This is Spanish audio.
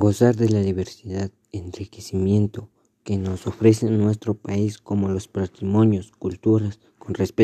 Gozar de la diversidad, enriquecimiento que nos ofrece nuestro país como los patrimonios, culturas con respeto